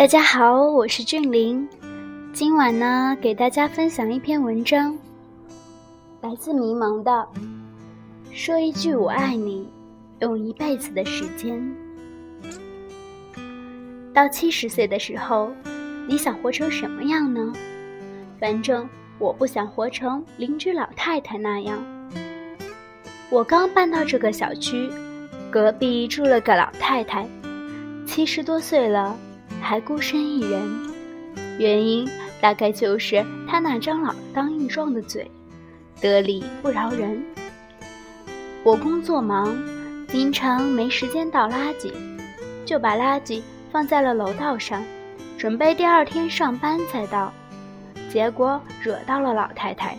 大家好，我是俊林。今晚呢，给大家分享一篇文章，来自迷茫的。说一句我爱你，用一辈子的时间。到七十岁的时候，你想活成什么样呢？反正我不想活成邻居老太太那样。我刚搬到这个小区，隔壁住了个老太太，七十多岁了。还孤身一人，原因大概就是他那张老当益壮的嘴，得理不饶人。我工作忙，经常没时间倒垃圾，就把垃圾放在了楼道上，准备第二天上班再倒。结果惹到了老太太，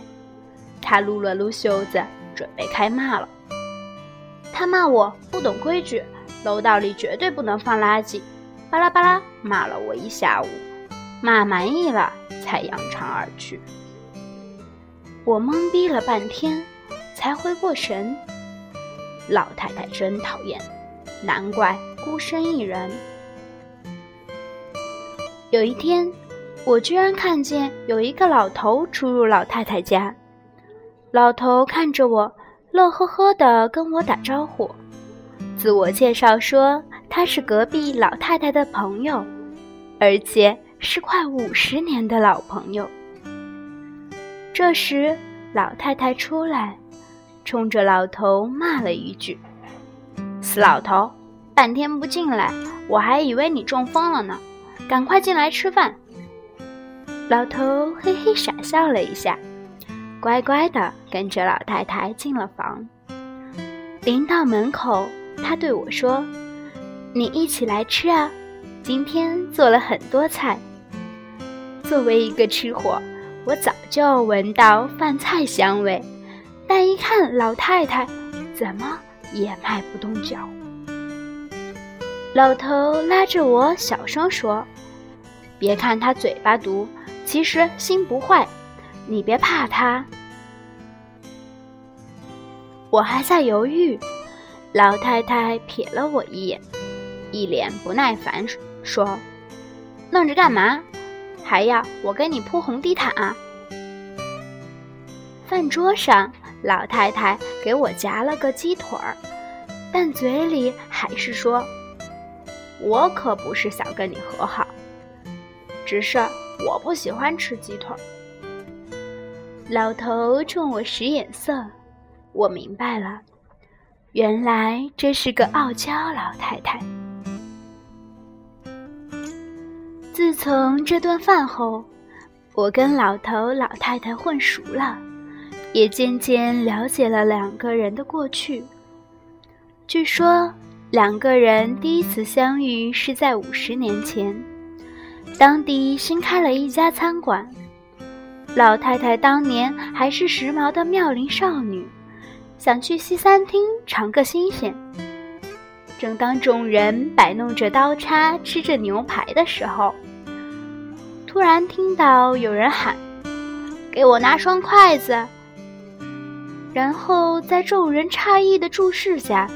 她撸了撸袖子，准备开骂了。她骂我不懂规矩，楼道里绝对不能放垃圾。巴拉巴拉骂了我一下午，骂满意了才扬长而去。我懵逼了半天，才回过神。老太太真讨厌，难怪孤身一人。有一天，我居然看见有一个老头出入老太太家。老头看着我，乐呵呵的跟我打招呼，自我介绍说。他是隔壁老太太的朋友，而且是快五十年的老朋友。这时，老太太出来，冲着老头骂了一句：“死老头，半天不进来，我还以为你中风了呢！赶快进来吃饭。”老头嘿嘿傻笑了一下，乖乖的跟着老太太进了房。临到门口，他对我说。你一起来吃啊！今天做了很多菜。作为一个吃货，我早就闻到饭菜香味，但一看老太太，怎么也迈不动脚。老头拉着我小声说：“别看他嘴巴毒，其实心不坏，你别怕他。”我还在犹豫，老太太瞥了我一眼。一脸不耐烦说：“愣着干嘛？还要我给你铺红地毯啊？”饭桌上，老太太给我夹了个鸡腿儿，但嘴里还是说：“我可不是想跟你和好，只是我不喜欢吃鸡腿。”老头冲我使眼色，我明白了，原来这是个傲娇老太太。自从这顿饭后，我跟老头老太太混熟了，也渐渐了解了两个人的过去。据说，两个人第一次相遇是在五十年前，当地新开了一家餐馆。老太太当年还是时髦的妙龄少女，想去西餐厅尝个新鲜。正当众人摆弄着刀叉吃着牛排的时候，突然听到有人喊：“给我拿双筷子。”然后在众人诧异的注视下，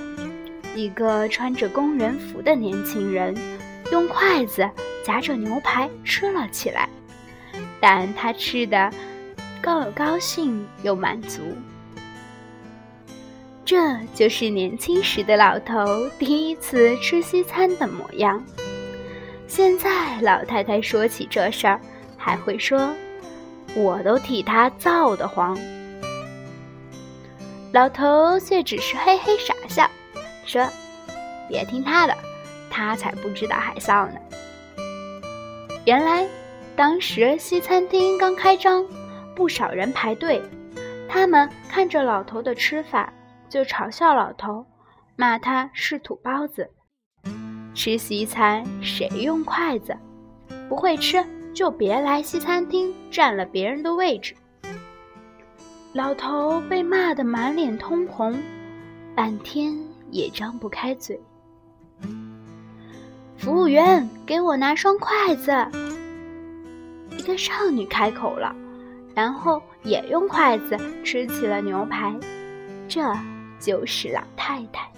一个穿着工人服的年轻人用筷子夹着牛排吃了起来，但他吃的高有高兴又满足。这就是年轻时的老头第一次吃西餐的模样。现在老太太说起这事儿，还会说：“我都替他臊得慌。”老头却只是嘿嘿傻笑，说：“别听他的，他才不知道海臊呢。”原来，当时西餐厅刚开张，不少人排队，他们看着老头的吃法。就嘲笑老头，骂他是土包子。吃西餐谁用筷子？不会吃就别来西餐厅占了别人的位置。老头被骂得满脸通红，半天也张不开嘴。服务员，给我拿双筷子。一个少女开口了，然后也用筷子吃起了牛排。这。就是老太太，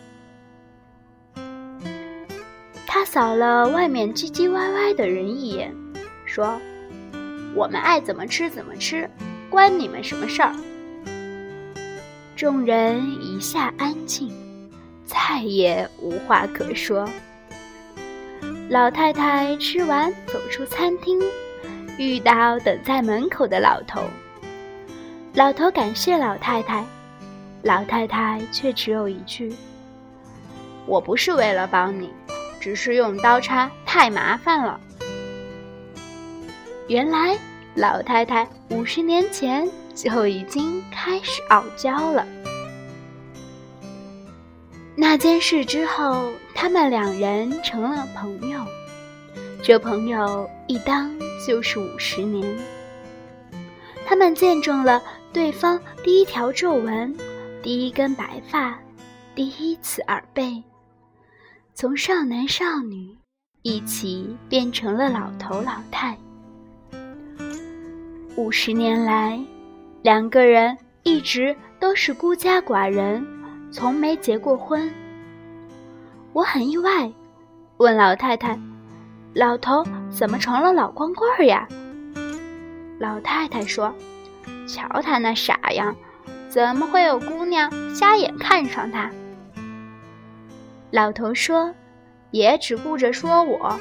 她嗓扫了外面唧唧歪歪的人一眼，说：“我们爱怎么吃怎么吃，关你们什么事儿？”众人一下安静，再也无话可说。老太太吃完走出餐厅，遇到等在门口的老头。老头感谢老太太，老太太却只有一句：“我不是为了帮你。”只是用刀叉太麻烦了。原来老太太五十年前就已经开始傲娇了。那件事之后，他们两人成了朋友，这朋友一当就是五十年。他们见证了对方第一条皱纹，第一根白发，第一次耳背。从少男少女一起变成了老头老太。五十年来，两个人一直都是孤家寡人，从没结过婚。我很意外，问老太太：“老头怎么成了老光棍呀？”老太太说：“瞧他那傻样，怎么会有姑娘瞎眼看上他？”老头说：“也只顾着说我。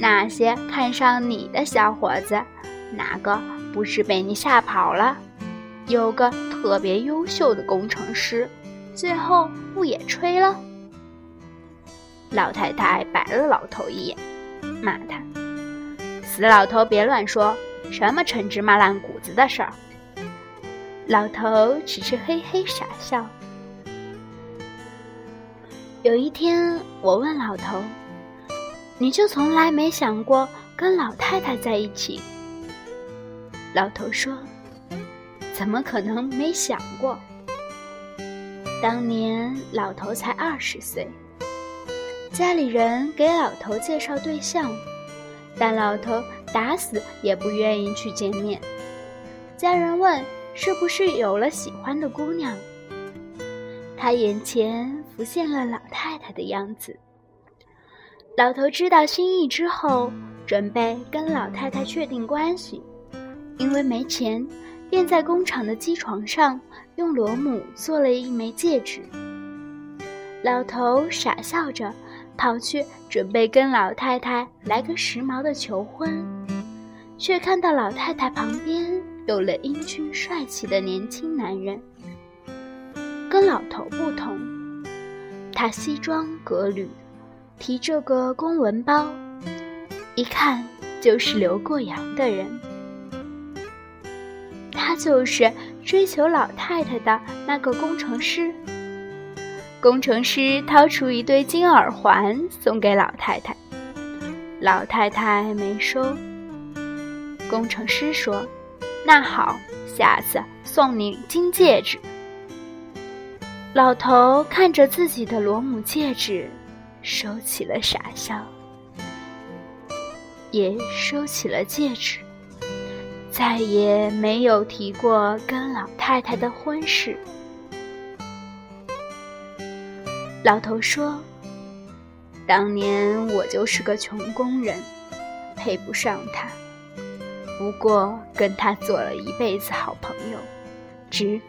那些看上你的小伙子，哪个不是被你吓跑了？有个特别优秀的工程师，最后不也吹了？”老太太白了老头一眼，骂他：“死老头，别乱说什么陈芝麻烂谷子的事儿。”老头只是嘿嘿傻笑。有一天，我问老头：“你就从来没想过跟老太太在一起？”老头说：“怎么可能没想过？当年老头才二十岁，家里人给老头介绍对象，但老头打死也不愿意去见面。家人问是不是有了喜欢的姑娘，他眼前。”浮现了老太太的样子。老头知道心意之后，准备跟老太太确定关系，因为没钱，便在工厂的机床上用螺母做了一枚戒指。老头傻笑着跑去准备跟老太太来个时髦的求婚，却看到老太太旁边有了英俊帅气的年轻男人。跟老头不同。他西装革履，提着个公文包，一看就是留过洋的人。他就是追求老太太的那个工程师。工程师掏出一对金耳环送给老太太，老太太没收。工程师说：“那好，下次送你金戒指。”老头看着自己的螺母戒指，收起了傻笑，也收起了戒指，再也没有提过跟老太太的婚事。老头说：“当年我就是个穷工人，配不上她，不过跟他做了一辈子好朋友，值。”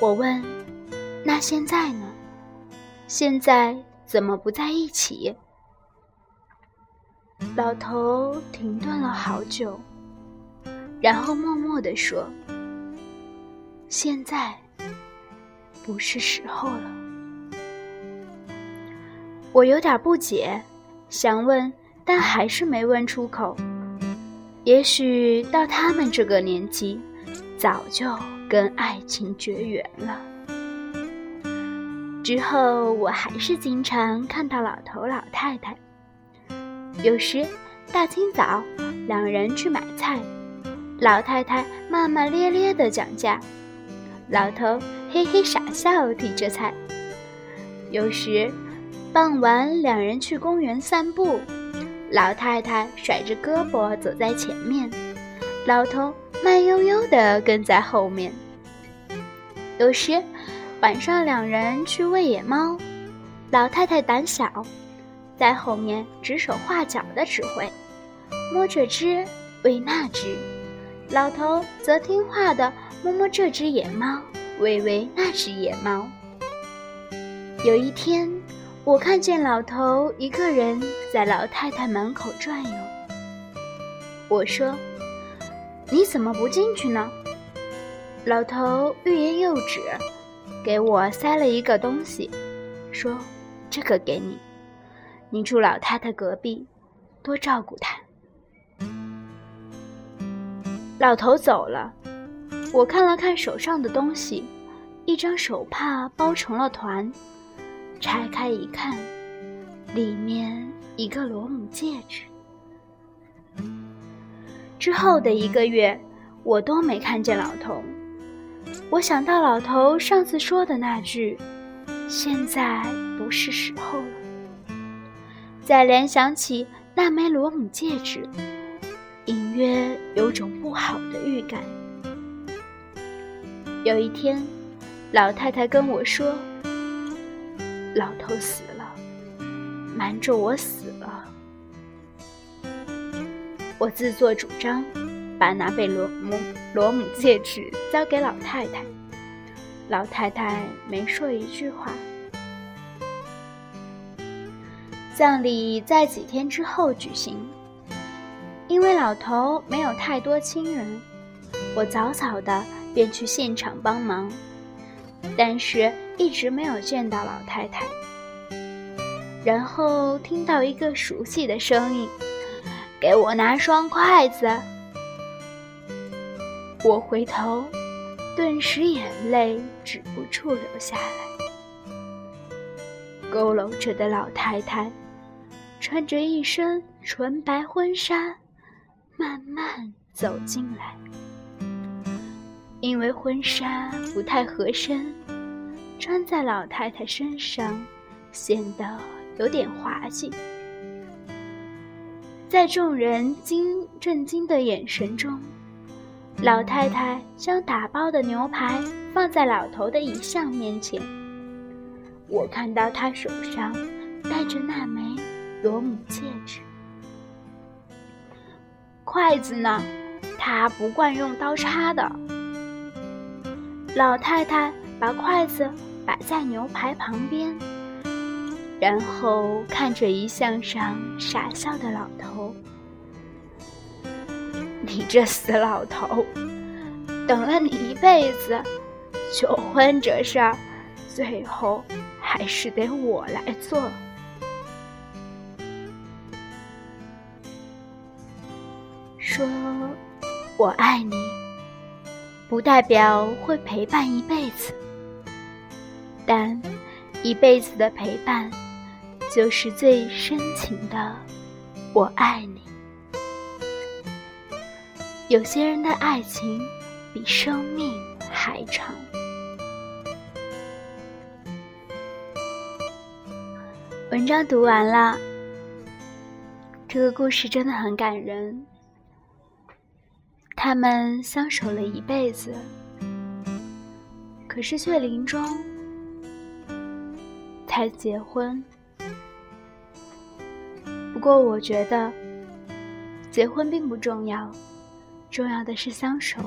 我问：“那现在呢？现在怎么不在一起？”老头停顿了好久，然后默默地说：“现在不是时候了。”我有点不解，想问，但还是没问出口。也许到他们这个年纪，早就……跟爱情绝缘了。之后，我还是经常看到老头老太太。有时大清早，两人去买菜，老太太骂骂咧咧的讲价，老头嘿嘿傻笑提着菜。有时傍晚，两人去公园散步，老太太甩着胳膊走在前面，老头。慢悠悠地跟在后面。有时，晚上两人去喂野猫，老太太胆小，在后面指手画脚的指挥，摸这只喂那只，老头则听话的摸摸这只野猫，喂喂那只野猫。有一天，我看见老头一个人在老太太门口转悠。我说：“你怎么不进去呢？”老头欲言又止，给我塞了一个东西，说：“这个给你，你住老太太隔壁，多照顾她。”老头走了，我看了看手上的东西，一张手帕包成了团。拆开一看，里面一个螺母戒指。之后的一个月，我都没看见老头。我想到老头上次说的那句：“现在不是时候了。”再联想起那枚螺母戒指，隐约有种不好的预感。有一天，老太太跟我说。老头死了，瞒着我死了。我自作主张，把那贝罗姆罗姆戒指交给老太太。老太太没说一句话。葬礼在几天之后举行，因为老头没有太多亲人，我早早的便去现场帮忙。但是，一直没有见到老太太。然后听到一个熟悉的声音：“给我拿双筷子。”我回头，顿时眼泪止不住流下来。佝偻着的老太太，穿着一身纯白婚纱，慢慢走进来。因为婚纱不太合身，穿在老太太身上显得有点滑稽。在众人惊震惊的眼神中，老太太将打包的牛排放在老头的遗像面前。我看到她手上戴着那枚罗姆戒指，筷子呢？她不惯用刀叉的。老太太把筷子摆在牛排旁边，然后看着遗像上傻笑的老头：“你这死老头，等了你一辈子，求婚这事儿，最后还是得我来做。说我爱你。”不代表会陪伴一辈子，但一辈子的陪伴，就是最深情的“我爱你”。有些人的爱情比生命还长。文章读完了，这个故事真的很感人。他们相守了一辈子，可是却临终才结婚。不过，我觉得结婚并不重要，重要的是相守。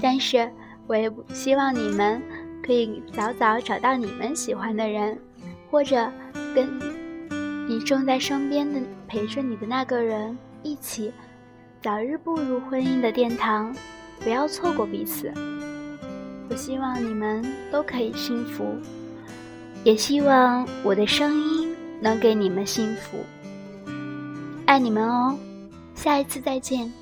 但是，我也不希望你们可以早早找到你们喜欢的人，或者跟你正在身边的陪着你的那个人一起。早日步入婚姻的殿堂，不要错过彼此。我希望你们都可以幸福，也希望我的声音能给你们幸福。爱你们哦，下一次再见。